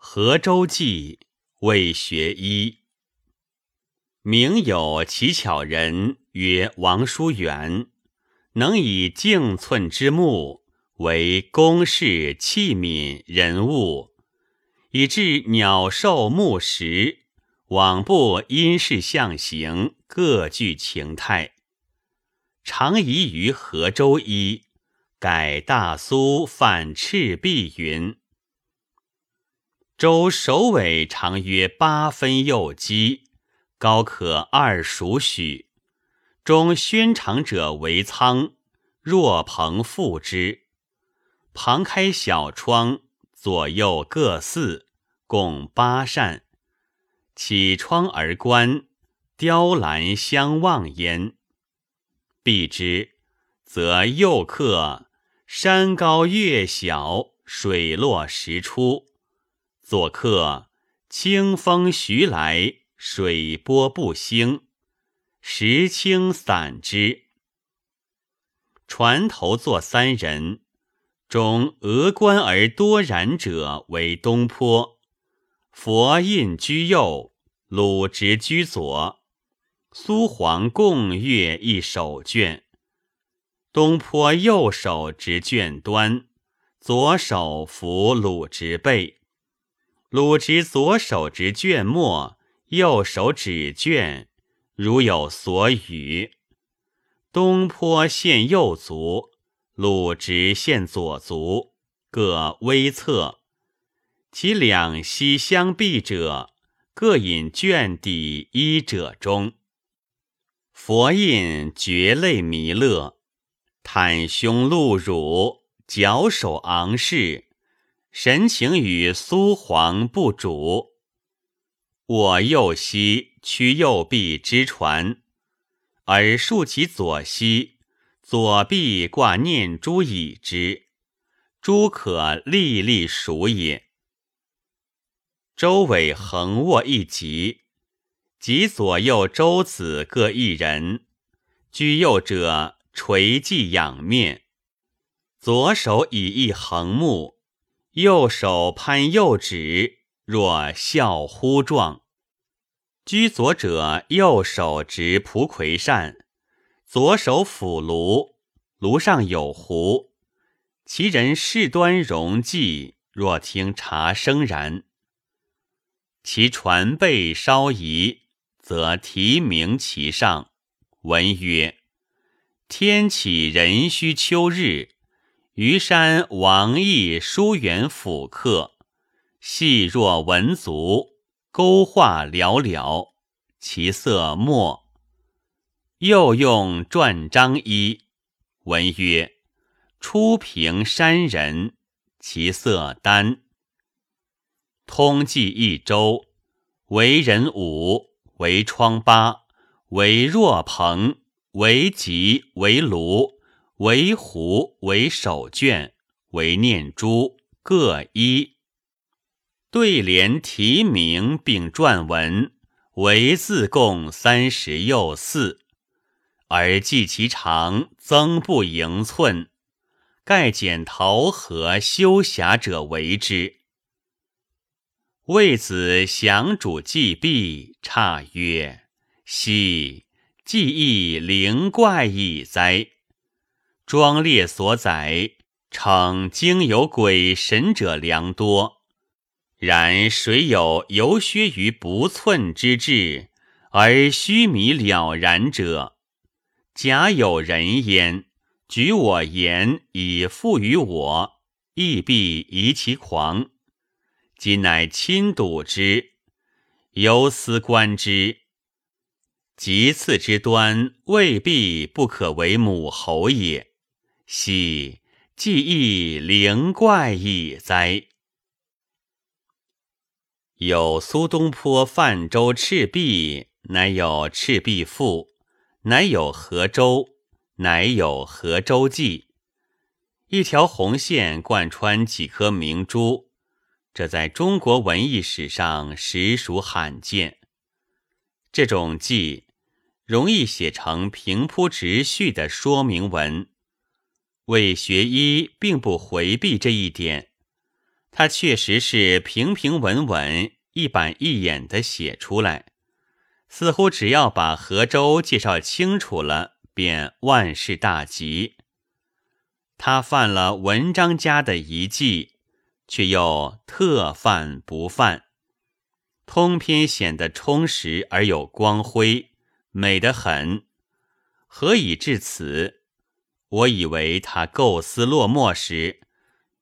河州记为学医。名有奇巧人曰王叔元，能以径寸之木为公事器皿人物，以致鸟兽木石往不因事象形，各具情态。常宜于河州医，改大苏犯赤壁云。周首尾长约八分右肌，高可二数许。中宣长者为仓，若蓬覆之。旁开小窗，左右各四，共八扇。起窗而观，雕栏相望焉。闭之，则右客山高月小，水落石出。左客清风徐来，水波不兴，石青散之。船头坐三人，中峨冠而多染者为东坡，佛印居右，鲁直居左，苏黄共阅一手卷。东坡右手执卷端，左手扶鲁直背。鲁直左手执卷末，右手指卷，如有所语。东坡现右足，鲁直现左足，各微侧。其两膝相避者，各引卷底衣者中。佛印绝泪弥勒，袒胸露乳，矫首昂视。神情与苏黄不主。我右膝屈右臂之船，而竖其左膝，左臂挂念珠以之，珠可历历数也。周尾横卧一极，及左右周子各一人，居右者垂髻仰面，左手以一横木。右手攀右指，若笑呼状。居左者，右手执蒲葵扇，左手抚炉，炉上有壶。其人事端容寂，若听茶声然。其船背稍移，则题名其上，文曰：“天启壬戌秋日。”虞山王毅疏远府客，细若文足，勾画寥寥，其色墨。又用篆章一，文曰：“初平山人，其色丹。”通记一周，为人五，为疮疤，为若鹏，为吉，为庐。为壶为手卷为念珠各一对联题名并撰文为字共三十又四，而计其长增不盈寸，盖简陶和修侠者为之。魏子降主既毕，差曰：“奚记忆灵怪矣哉！”庄列所载，称经有鬼神者良多。然谁有游削于不寸之志，而虚弥了然者？假有人焉，举我言以附于我，亦必疑其狂。今乃亲睹之，由思观之，其次之端，未必不可为母侯也。喜记忆灵怪矣哉！有苏东坡泛舟赤壁，乃有《赤壁赋》，乃有河州，乃有河州记。一条红线贯穿几颗明珠，这在中国文艺史上实属罕见。这种记容易写成平铺直叙的说明文。为学医并不回避这一点，他确实是平平稳稳、一板一眼的写出来，似乎只要把河州介绍清楚了，便万事大吉。他犯了文章家的遗迹，却又特犯不犯，通篇显得充实而有光辉，美得很。何以至此？我以为他构思落墨时。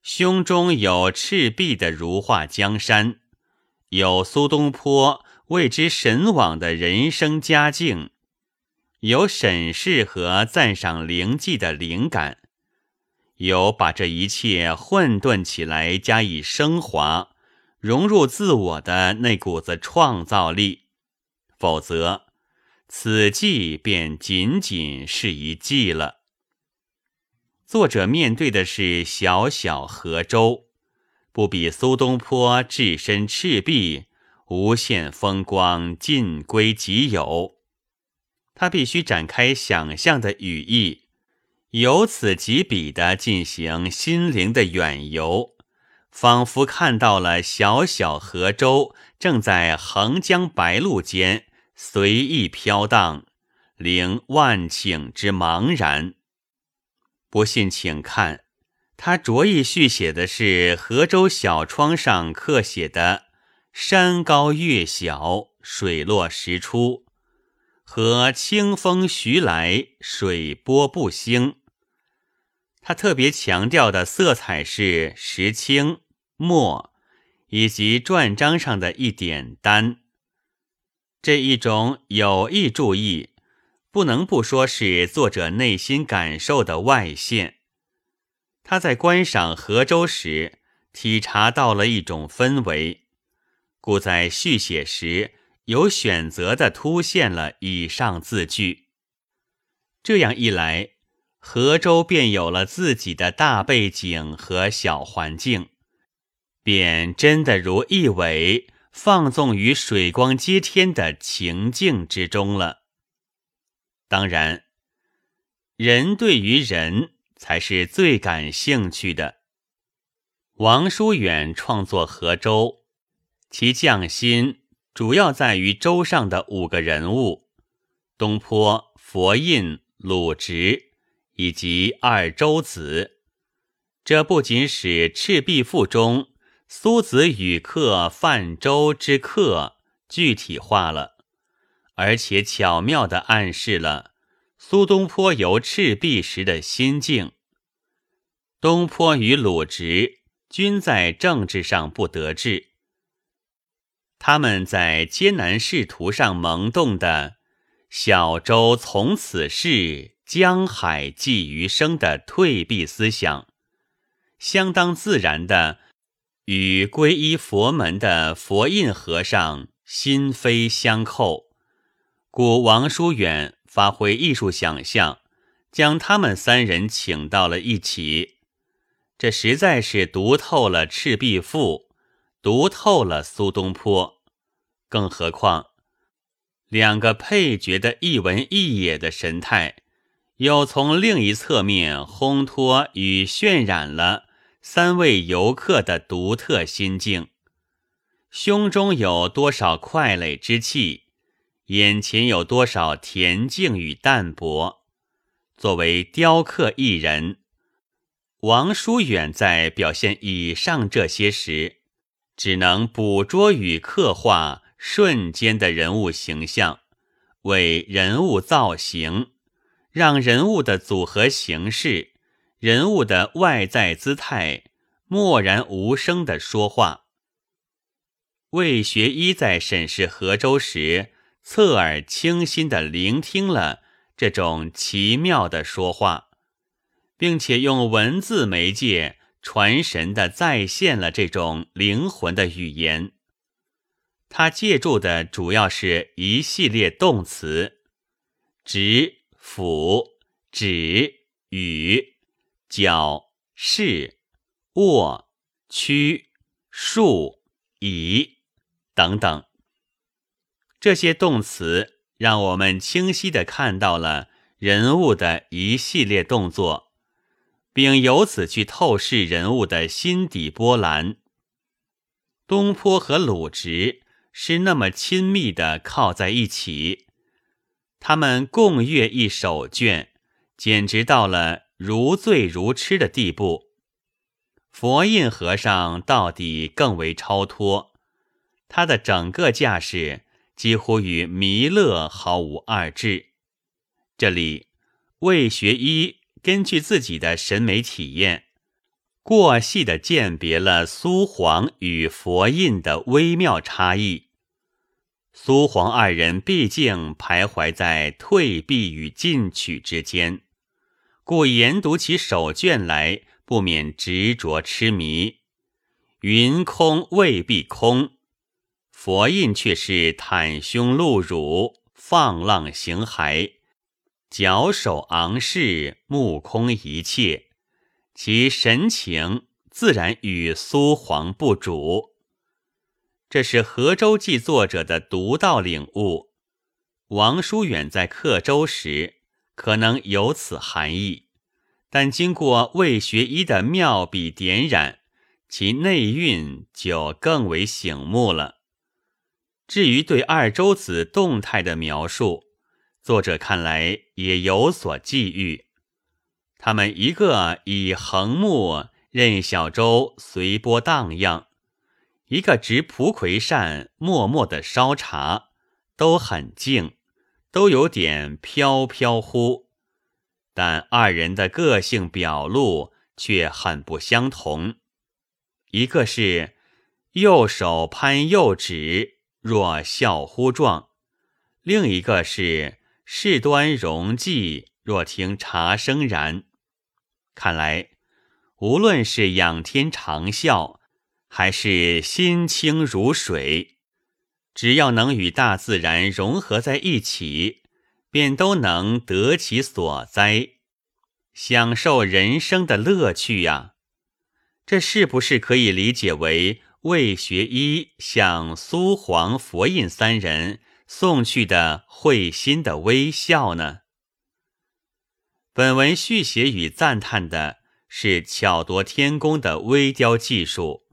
胸中有赤壁的如画江山，有苏东坡为之神往的人生佳境，有审视和赞赏灵迹的灵感，有把这一切混沌起来加以升华、融入自我的那股子创造力。否则，此计便仅仅是一计了。作者面对的是小小河州，不比苏东坡置身赤壁，无限风光尽归己有。他必须展开想象的羽翼，由此及彼的进行心灵的远游，仿佛看到了小小河州正在横江白鹭间随意飘荡，领万顷之茫然。不信，请看，他着意续写的是河州小窗上刻写的“山高月小，水落石出”和“清风徐来，水波不兴”。他特别强调的色彩是石青、墨，以及篆章上的一点丹。这一种有意注意。不能不说是作者内心感受的外现。他在观赏河州时，体察到了一种氛围，故在续写时有选择的突现了以上字句。这样一来，河州便有了自己的大背景和小环境，便真的如一尾放纵于水光接天的情境之中了。当然，人对于人才是最感兴趣的。王叔远创作河州，其匠心主要在于舟上的五个人物：东坡、佛印、鲁直以及二周子。这不仅使《赤壁赋》中苏子与客泛舟之客具体化了。而且巧妙地暗示了苏东坡游赤壁时的心境。东坡与鲁直均在政治上不得志，他们在艰难仕途上萌动的“小舟从此逝，江海寄余生”的退避思想，相当自然的与皈依佛门的佛印和尚心扉相扣。故王叔远发挥艺术想象，将他们三人请到了一起，这实在是读透了《赤壁赋》，读透了苏东坡。更何况，两个配角的一文一野的神态，又从另一侧面烘托与渲染了三位游客的独特心境，胸中有多少快垒之气？眼前有多少恬静与淡泊？作为雕刻艺人，王叔远在表现以上这些时，只能捕捉与刻画瞬间的人物形象，为人物造型，让人物的组合形式、人物的外在姿态默然无声的说话。魏学医在审视河州时。侧耳倾心地聆听了这种奇妙的说话，并且用文字媒介传神地再现了这种灵魂的语言。他借助的主要是一系列动词：直、俯、指、与、角、视、握、屈、竖、倚等等。这些动词让我们清晰地看到了人物的一系列动作，并由此去透视人物的心底波澜，东坡和鲁直是那么亲密的靠在一起，他们共阅一手卷，简直到了如醉如痴的地步。佛印和尚到底更为超脱，他的整个架势几乎与弥勒毫无二致。这里魏学医根据自己的审美体验。过细的鉴别了苏黄与佛印的微妙差异。苏黄二人毕竟徘徊在退避与进取之间，故研读起手卷来，不免执着痴迷。云空未必空，佛印却是袒胸露乳，放浪形骸，矫首昂视，目空一切。其神情自然与苏黄不主，这是《河州记》作者的独到领悟。王叔远在刻舟时可能有此含义，但经过魏学医的妙笔点染，其内蕴就更为醒目了。至于对二周子动态的描述，作者看来也有所寄寓。他们一个以横木任小舟随波荡漾，一个执蒲葵扇默默的烧茶，都很静，都有点飘飘忽，但二人的个性表露却很不相同。一个是右手攀右指，若笑乎状；另一个是事端容寂。若听茶声然，看来无论是仰天长啸，还是心清如水，只要能与大自然融合在一起，便都能得其所哉，享受人生的乐趣呀。这是不是可以理解为魏学医向苏黄、佛印三人送去的会心的微笑呢？本文续写与赞叹的是巧夺天工的微雕技术，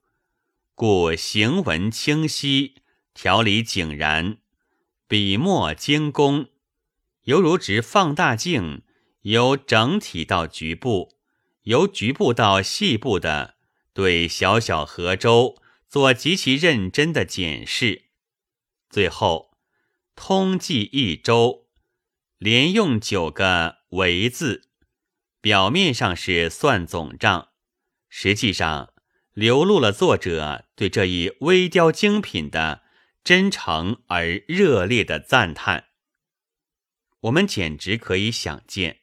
故行文清晰，条理井然，笔墨精工，犹如执放大镜，由整体到局部，由局部到细部的对小小河州做极其认真的检视。最后，通记一周，连用九个。为字，表面上是算总账，实际上流露了作者对这一微雕精品的真诚而热烈的赞叹。我们简直可以想见，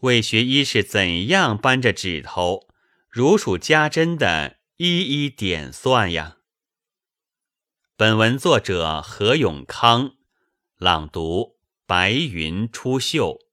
魏学医是怎样扳着指头，如数家珍的一一点算呀。本文作者何永康，朗读：白云出岫。